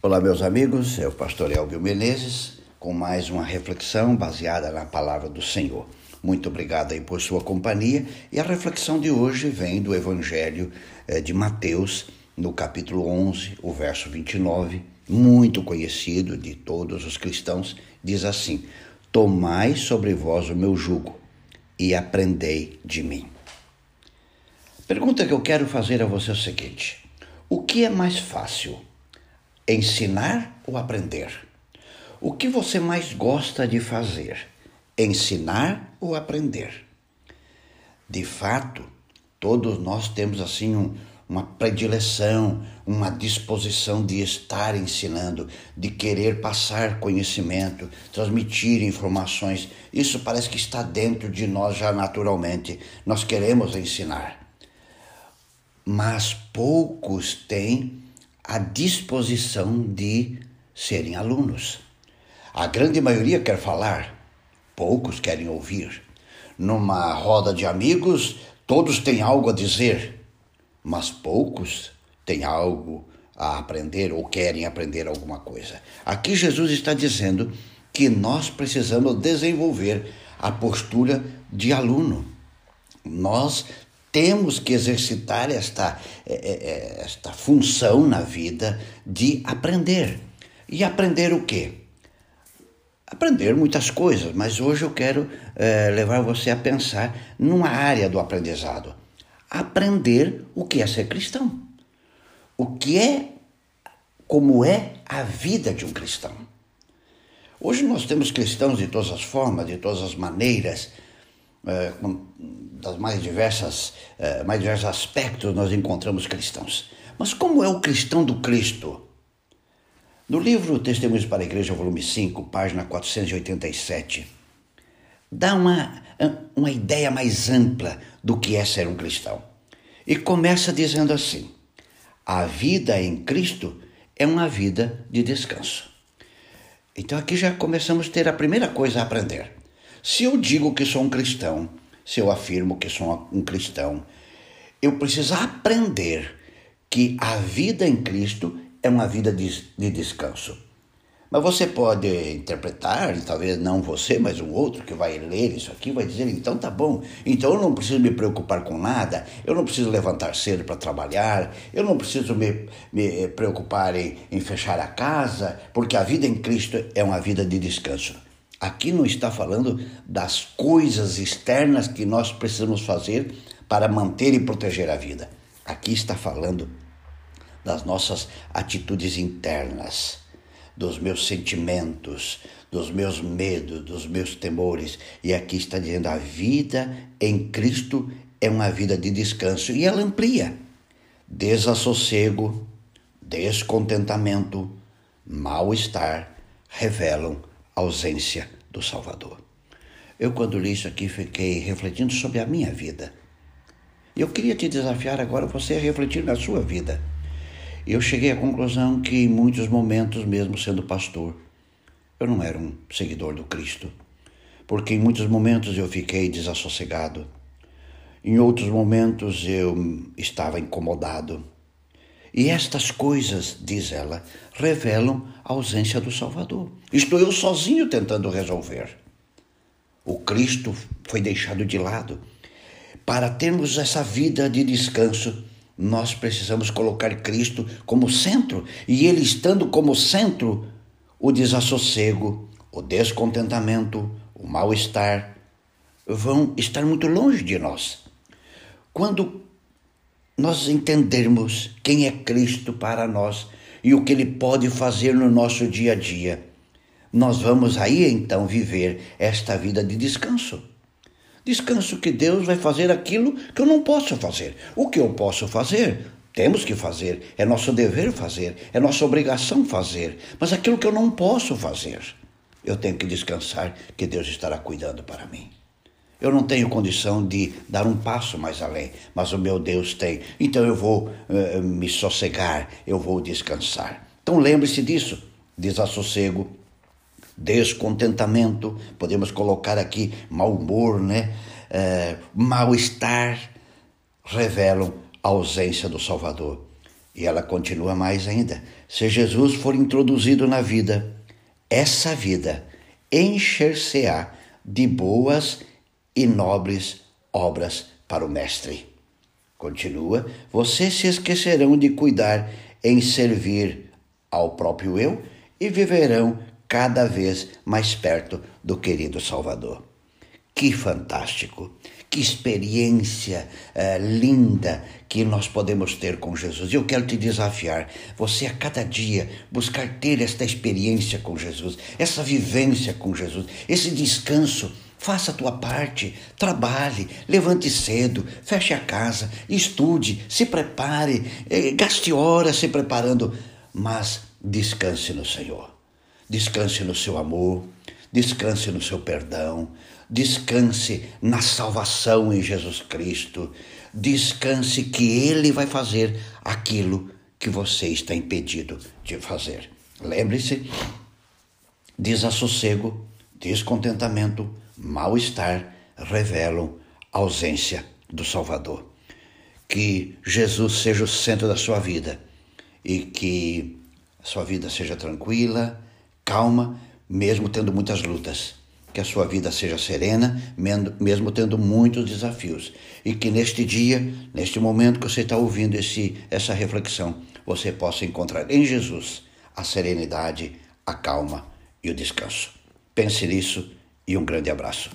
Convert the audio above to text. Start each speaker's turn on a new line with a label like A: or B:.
A: Olá, meus amigos, é o pastor Elvio Menezes com mais uma reflexão baseada na palavra do Senhor. Muito obrigado aí por sua companhia e a reflexão de hoje vem do Evangelho eh, de Mateus, no capítulo 11, o verso 29, muito conhecido de todos os cristãos, diz assim: Tomai sobre vós o meu jugo e aprendei de mim. Pergunta que eu quero fazer a você é o seguinte: o que é mais fácil? Ensinar ou aprender? O que você mais gosta de fazer? Ensinar ou aprender? De fato, todos nós temos assim um, uma predileção, uma disposição de estar ensinando, de querer passar conhecimento, transmitir informações. Isso parece que está dentro de nós já naturalmente. Nós queremos ensinar. Mas poucos têm a disposição de serem alunos. A grande maioria quer falar, poucos querem ouvir. Numa roda de amigos, todos têm algo a dizer, mas poucos têm algo a aprender ou querem aprender alguma coisa. Aqui Jesus está dizendo que nós precisamos desenvolver a postura de aluno. Nós temos que exercitar esta, é, é, é, esta função na vida de aprender. E aprender o quê? Aprender muitas coisas, mas hoje eu quero é, levar você a pensar numa área do aprendizado. Aprender o que é ser cristão. O que é, como é a vida de um cristão. Hoje nós temos cristãos de todas as formas, de todas as maneiras, é, das mais diversas, é, mais diversos aspectos nós encontramos cristãos. Mas como é o cristão do Cristo? No livro Testemunhos para a Igreja, volume 5, página 487, dá uma, uma ideia mais ampla do que é ser um cristão. E começa dizendo assim: a vida em Cristo é uma vida de descanso. Então aqui já começamos a ter a primeira coisa a aprender. Se eu digo que sou um cristão, se eu afirmo que sou um cristão, eu preciso aprender que a vida em Cristo é uma vida de, de descanso. Mas você pode interpretar, e talvez não você, mas um outro que vai ler isso aqui, vai dizer: então tá bom, então eu não preciso me preocupar com nada, eu não preciso levantar cedo para trabalhar, eu não preciso me, me preocupar em, em fechar a casa, porque a vida em Cristo é uma vida de descanso. Aqui não está falando das coisas externas que nós precisamos fazer para manter e proteger a vida. Aqui está falando das nossas atitudes internas, dos meus sentimentos, dos meus medos, dos meus temores. E aqui está dizendo: a vida em Cristo é uma vida de descanso e ela amplia. Desassossego, descontentamento, mal-estar revelam ausência do Salvador. Eu, quando li isso aqui, fiquei refletindo sobre a minha vida. Eu queria te desafiar agora você a refletir na sua vida. Eu cheguei à conclusão que, em muitos momentos, mesmo sendo pastor, eu não era um seguidor do Cristo, porque em muitos momentos eu fiquei desassossegado, em outros momentos eu estava incomodado. E estas coisas, diz ela, revelam a ausência do Salvador. Estou eu sozinho tentando resolver. O Cristo foi deixado de lado. Para termos essa vida de descanso, nós precisamos colocar Cristo como centro, e Ele estando como centro, o desassossego, o descontentamento, o mal-estar vão estar muito longe de nós. Quando nós entendermos quem é Cristo para nós e o que Ele pode fazer no nosso dia a dia, nós vamos aí então viver esta vida de descanso. Descanso que Deus vai fazer aquilo que eu não posso fazer. O que eu posso fazer, temos que fazer, é nosso dever fazer, é nossa obrigação fazer. Mas aquilo que eu não posso fazer, eu tenho que descansar que Deus estará cuidando para mim. Eu não tenho condição de dar um passo mais além, mas o meu Deus tem. Então eu vou uh, me sossegar, eu vou descansar. Então lembre-se disso: desassossego, descontentamento, podemos colocar aqui mau humor, né? Uh, mal-estar, revelam a ausência do Salvador. E ela continua mais ainda: Se Jesus for introduzido na vida, essa vida encher-se-á de boas e nobres obras para o Mestre. Continua: vocês se esquecerão de cuidar em servir ao próprio eu e viverão cada vez mais perto do querido Salvador. Que fantástico! Que experiência uh, linda que nós podemos ter com Jesus. Eu quero te desafiar, você a cada dia buscar ter esta experiência com Jesus, essa vivência com Jesus, esse descanso. Faça a tua parte, trabalhe, levante cedo, feche a casa, estude, se prepare, eh, gaste horas se preparando, mas descanse no Senhor. Descanse no seu amor, descanse no seu perdão, descanse na salvação em Jesus Cristo, descanse que Ele vai fazer aquilo que você está impedido de fazer. Lembre-se: desassossego, descontentamento, mal-estar revelam ausência do Salvador. Que Jesus seja o centro da sua vida e que a sua vida seja tranquila, calma, mesmo tendo muitas lutas que a sua vida seja serena, mesmo tendo muitos desafios. E que neste dia, neste momento que você está ouvindo esse, essa reflexão, você possa encontrar em Jesus a serenidade, a calma e o descanso. Pense nisso e um grande abraço.